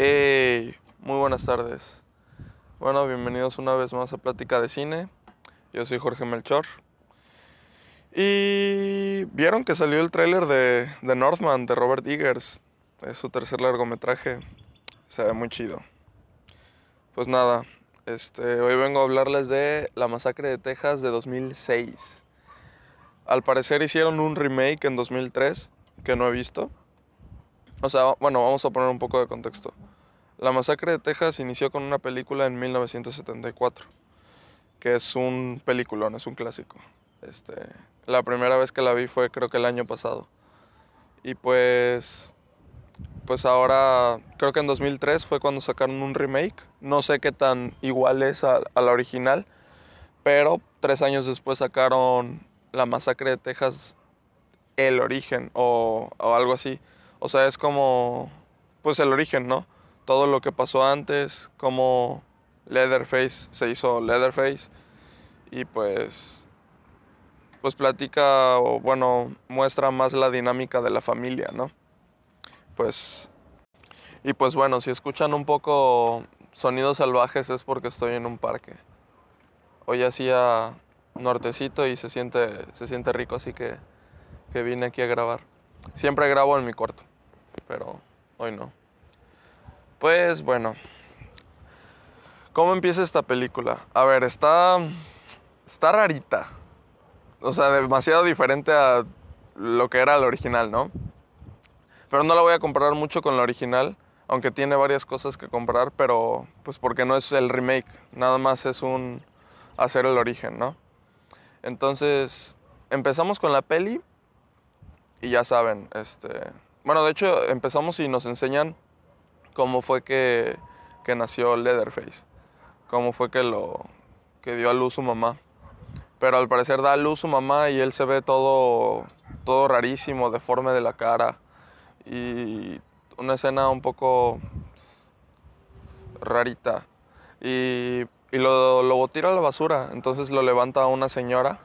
Hey, muy buenas tardes. Bueno, bienvenidos una vez más a Plática de Cine. Yo soy Jorge Melchor. Y vieron que salió el tráiler de, de Northman de Robert Eggers. Es su tercer largometraje. Se ve muy chido. Pues nada, este, hoy vengo a hablarles de La Masacre de Texas de 2006. Al parecer hicieron un remake en 2003 que no he visto. O sea, bueno, vamos a poner un poco de contexto. La masacre de Texas inició con una película en 1974, que es un peliculón, es un clásico. Este, la primera vez que la vi fue creo que el año pasado. Y pues pues ahora creo que en 2003 fue cuando sacaron un remake. No sé qué tan igual es a, la original, pero tres años después sacaron La Masacre de Texas, el origen o, o algo así. O sea, es como, pues el origen, ¿no? Todo lo que pasó antes, cómo Leatherface se hizo Leatherface y pues, pues platica o bueno, muestra más la dinámica de la familia, ¿no? Pues, y pues bueno, si escuchan un poco sonidos salvajes es porque estoy en un parque. Hoy hacía nortecito y se siente, se siente rico, así que, que vine aquí a grabar. Siempre grabo en mi cuarto, pero hoy no. Pues bueno, ¿cómo empieza esta película? A ver, está, está rarita. O sea, demasiado diferente a lo que era el original, ¿no? Pero no la voy a comparar mucho con la original, aunque tiene varias cosas que comparar, pero pues porque no es el remake, nada más es un hacer el origen, ¿no? Entonces, empezamos con la peli y ya saben, este, bueno, de hecho empezamos y nos enseñan cómo fue que, que nació Leatherface, cómo fue que lo que dio a luz su mamá. Pero al parecer da a luz su mamá y él se ve todo todo rarísimo, deforme de la cara y una escena un poco rarita. Y, y lo, lo tira a la basura, entonces lo levanta una señora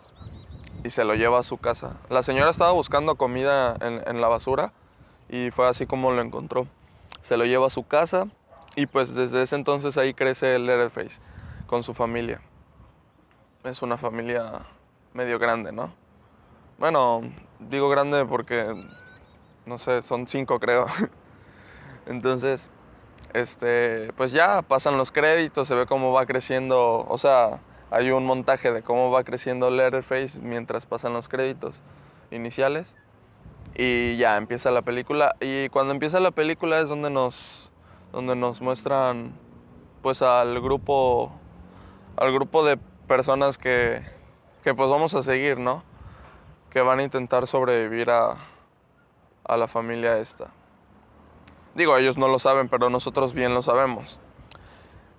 y se lo lleva a su casa. La señora estaba buscando comida en, la basura y fue así como lo encontró. Se lo lleva a su casa y pues desde ese entonces ahí crece el Leatherface con su familia. Es una familia medio grande, ¿no? Bueno, digo grande porque, no sé, son cinco creo. Entonces, este, pues ya pasan los créditos, se ve cómo va creciendo, o sea, hay un montaje de cómo va creciendo Letterface mientras pasan los créditos iniciales y ya empieza la película y cuando empieza la película es donde nos donde nos muestran pues al grupo al grupo de personas que que pues vamos a seguir, ¿no? Que van a intentar sobrevivir a a la familia esta. Digo, ellos no lo saben, pero nosotros bien lo sabemos.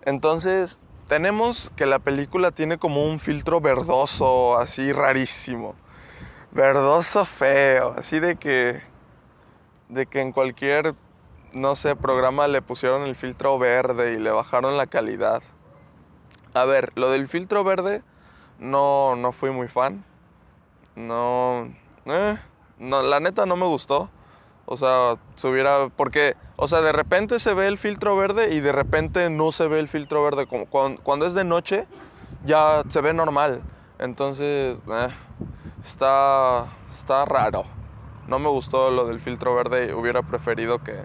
Entonces, tenemos que la película tiene como un filtro verdoso, así rarísimo. Verdoso feo, así de que de que en cualquier no sé, programa le pusieron el filtro verde y le bajaron la calidad. A ver, lo del filtro verde no no fui muy fan. No eh, no la neta no me gustó. O sea, se hubiera porque o sea, de repente se ve el filtro verde y de repente no se ve el filtro verde. Como cuando, cuando es de noche, ya se ve normal. Entonces, eh, está, está raro. No me gustó lo del filtro verde. Hubiera preferido que,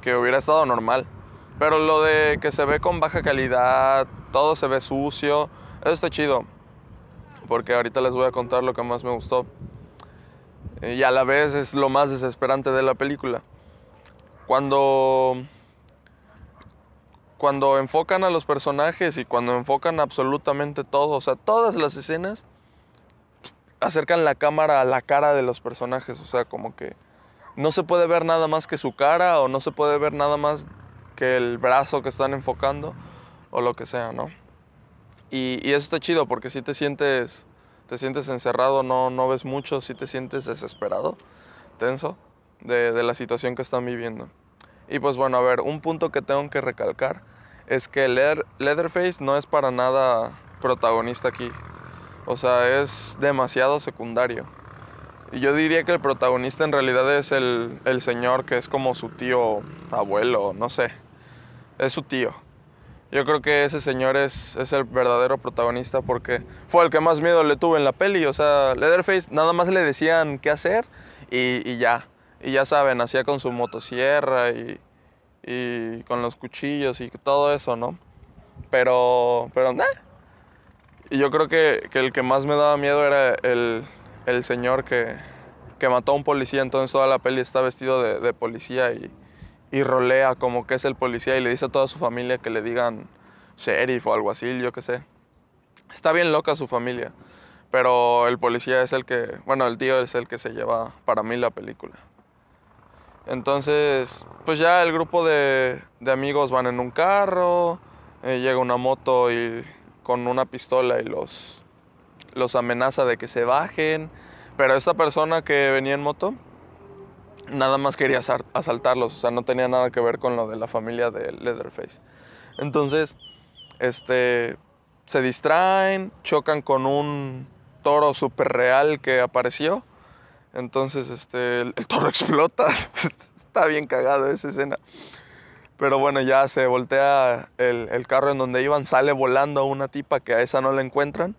que hubiera estado normal. Pero lo de que se ve con baja calidad, todo se ve sucio, eso está chido. Porque ahorita les voy a contar lo que más me gustó. Y a la vez es lo más desesperante de la película cuando cuando enfocan a los personajes y cuando enfocan absolutamente todo, o sea, todas las escenas acercan la cámara a la cara de los personajes, o sea, como que no se puede ver nada más que su cara o no se puede ver nada más que el brazo que están enfocando o lo que sea, ¿no? Y, y eso está chido porque si te sientes te sientes encerrado, no, no ves mucho, si te sientes desesperado, tenso de, de la situación que están viviendo. Y pues bueno, a ver, un punto que tengo que recalcar es que Leatherface no es para nada protagonista aquí. O sea, es demasiado secundario. yo diría que el protagonista en realidad es el, el señor que es como su tío, abuelo, no sé. Es su tío. Yo creo que ese señor es, es el verdadero protagonista porque fue el que más miedo le tuvo en la peli. O sea, Leatherface nada más le decían qué hacer y, y ya. Y ya saben, hacía con su motosierra y, y con los cuchillos y todo eso, ¿no? Pero, pero, nah. Y yo creo que, que el que más me daba miedo era el, el señor que, que mató a un policía. Entonces toda la peli está vestido de, de policía y, y rolea como que es el policía y le dice a toda su familia que le digan sheriff o alguacil, yo qué sé. Está bien loca su familia, pero el policía es el que, bueno, el tío es el que se lleva para mí la película. Entonces, pues ya el grupo de, de amigos van en un carro, eh, llega una moto y con una pistola y los, los amenaza de que se bajen, pero esta persona que venía en moto nada más quería asaltarlos, o sea, no tenía nada que ver con lo de la familia de Leatherface. Entonces, este, se distraen, chocan con un toro súper real que apareció. Entonces, este, el, toro explota. Está bien cagado esa escena. Pero bueno, ya se voltea el, el, carro en donde iban, sale volando una tipa que a esa no la encuentran.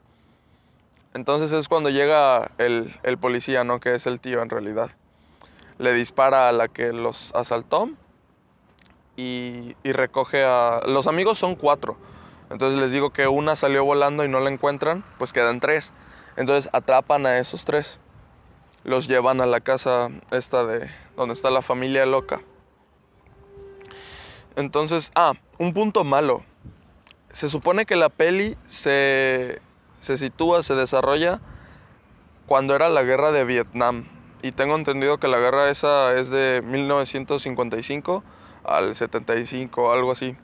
Entonces es cuando llega el policía, ¿no? Que es el tío en realidad le dispara a la que los asaltó y, y, recoge a... Los amigos son cuatro. Entonces les digo que una salió volando y no la encuentran, pues quedan tres. Entonces atrapan a esos tres. Los llevan a la casa esta de donde está la familia loca. Entonces, ah, un punto malo. Se supone que la peli se, se sitúa, se desarrolla cuando era la guerra de Vietnam y tengo entendido que la guerra esa es de 1955 al 75, algo así.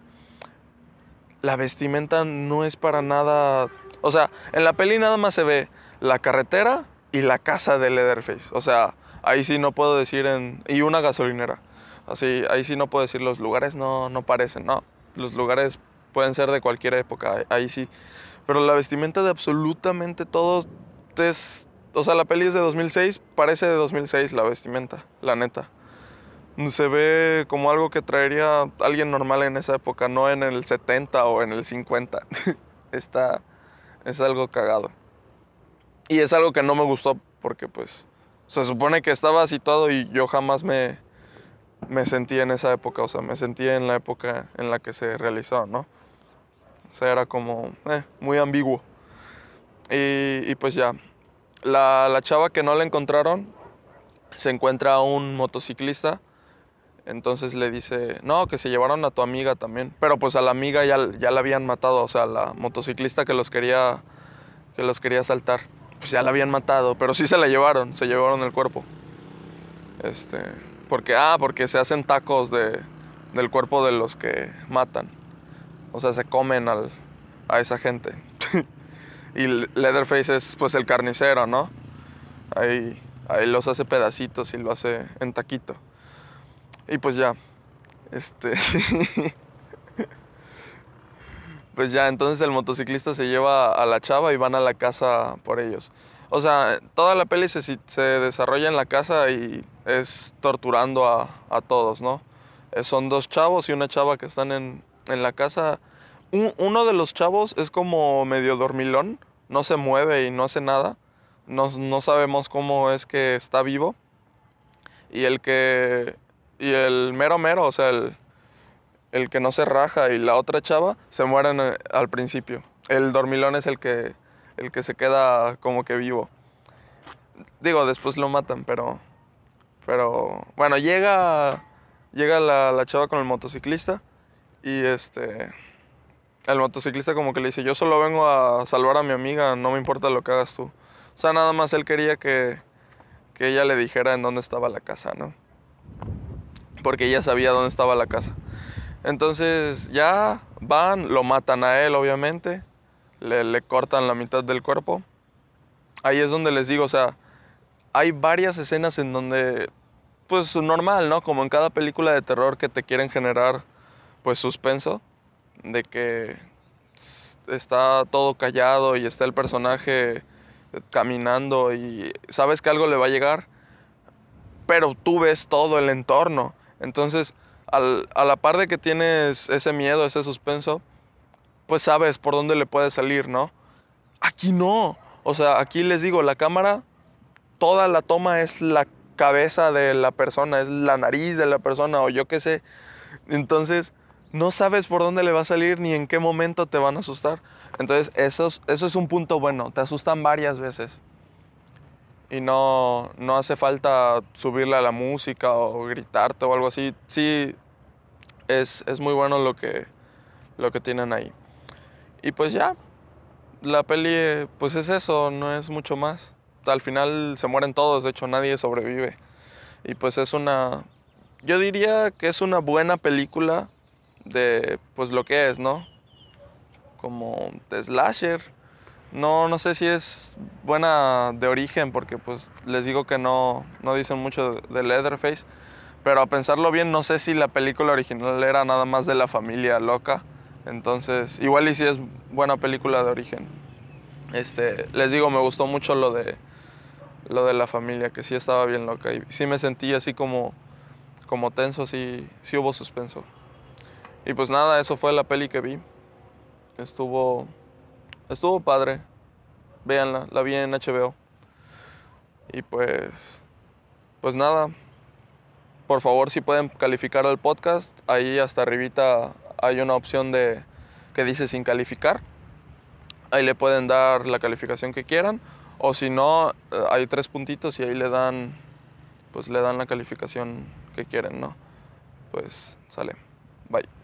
La vestimenta no es para nada... O sea, en la peli nada más se ve la carretera y la casa de Leatherface. O sea, ahí sí no puedo decir en... Y una gasolinera. Así, ahí sí no puedo decir los lugares no, no parecen, no. Los lugares pueden ser de cualquier época, ahí sí. Pero la vestimenta de absolutamente todos es o sea, la peli es de 2006, parece de 2006 la vestimenta, la neta. Se ve como algo que traería alguien normal en esa época, no en el 70 o en el 50. Está, es algo cagado. Y es algo que no me gustó porque pues se supone que estaba situado y yo jamás me, me sentí en esa época, o sea, me sentí en la época en la que se realizó, ¿no? O sea, era como eh, muy ambiguo. Y, y pues ya, la, la, chava que no la encontraron se encuentra a un motociclista. Entonces le dice, no, que se llevaron a tu amiga también. Pero pues a la amiga ya, ya la habían matado, o sea, la motociclista que los quería, que los quería asaltar. Pues ya la habían matado, pero sí se la llevaron, se llevaron el cuerpo. Este, porque, ah, porque se hacen tacos de, del cuerpo de los que matan. O sea, se comen al, a esa gente. Y Leatherface es pues el carnicero, ¿no? Ahí, ahí los hace pedacitos y lo hace en taquito. Y pues ya, este... pues ya, entonces el motociclista se lleva a la chava y van a la casa por ellos. O sea, toda la peli se, se desarrolla en la casa y es torturando a, a todos, ¿no? Eh, son dos chavos y una chava que están en, en la casa un, uno de los chavos es como medio dormilón, no se mueve y no hace nada. No, no, sabemos cómo es que está vivo. Y el que. Y el mero mero, o sea, el, el que no se raja y la otra chava se mueren al principio. El dormilón es el que, el que se queda como que vivo. Digo, después lo matan, pero. Pero. Bueno, llega. Llega la, la chava con el motociclista. Y este el motociclista como que le dice, yo solo vengo a salvar a mi amiga, no me importa lo que hagas tú. O sea, nada más él quería que, que ella le dijera en dónde estaba la casa, ¿no? Porque ella sabía dónde estaba la casa. Entonces ya van, lo matan a él, obviamente, le, le cortan la mitad del cuerpo. Ahí es donde les digo, o sea, hay varias escenas en donde, pues normal, ¿no? Como en cada película de terror que te quieren generar, pues suspenso de que está todo callado y está el personaje caminando y sabes que algo le va a llegar, pero tú ves todo el entorno. Entonces, a la par de que tienes ese miedo, ese suspenso, pues sabes por dónde le puede salir, ¿no? Aquí no. O sea, aquí les digo, la cámara, toda la toma es la cabeza de la persona, es la nariz de la persona o yo qué sé. Entonces, no sabes por dónde le va a salir ni en qué momento te van a asustar. Entonces, eso es, un punto bueno. Te asustan varias veces. Y no, no hace falta subirle a la música o gritarte o algo así. Sí, es, es muy bueno lo que, lo que tienen ahí. Y pues ya, la peli pues es eso, no es mucho más. Al final se mueren todos, de hecho nadie sobrevive. Y pues es una, yo diría que es una buena película de pues lo que es, ¿no? Como de slasher. No, no sé si es buena de origen porque pues les digo que no, no dicen mucho de Leatherface. Pero a pensarlo bien, no sé si la película original era nada más de la familia loca. Entonces, igual y si es buena película de origen. Este, les digo, me gustó mucho lo de lo de la familia, que sí estaba bien loca y sí me sentí así como como tenso, sí, sí hubo suspenso. Y pues nada, eso fue la peli que vi. Estuvo estuvo padre. Véanla, la vi en HBO. Y pues pues nada, por favor si pueden calificar al podcast, ahí hasta arribita hay una opción de que dice sin calificar. Ahí le pueden dar la calificación que quieran o si no eh, hay tres puntitos y ahí le dan pues le dan la calificación que quieren, ¿no? Pues sale. Bye.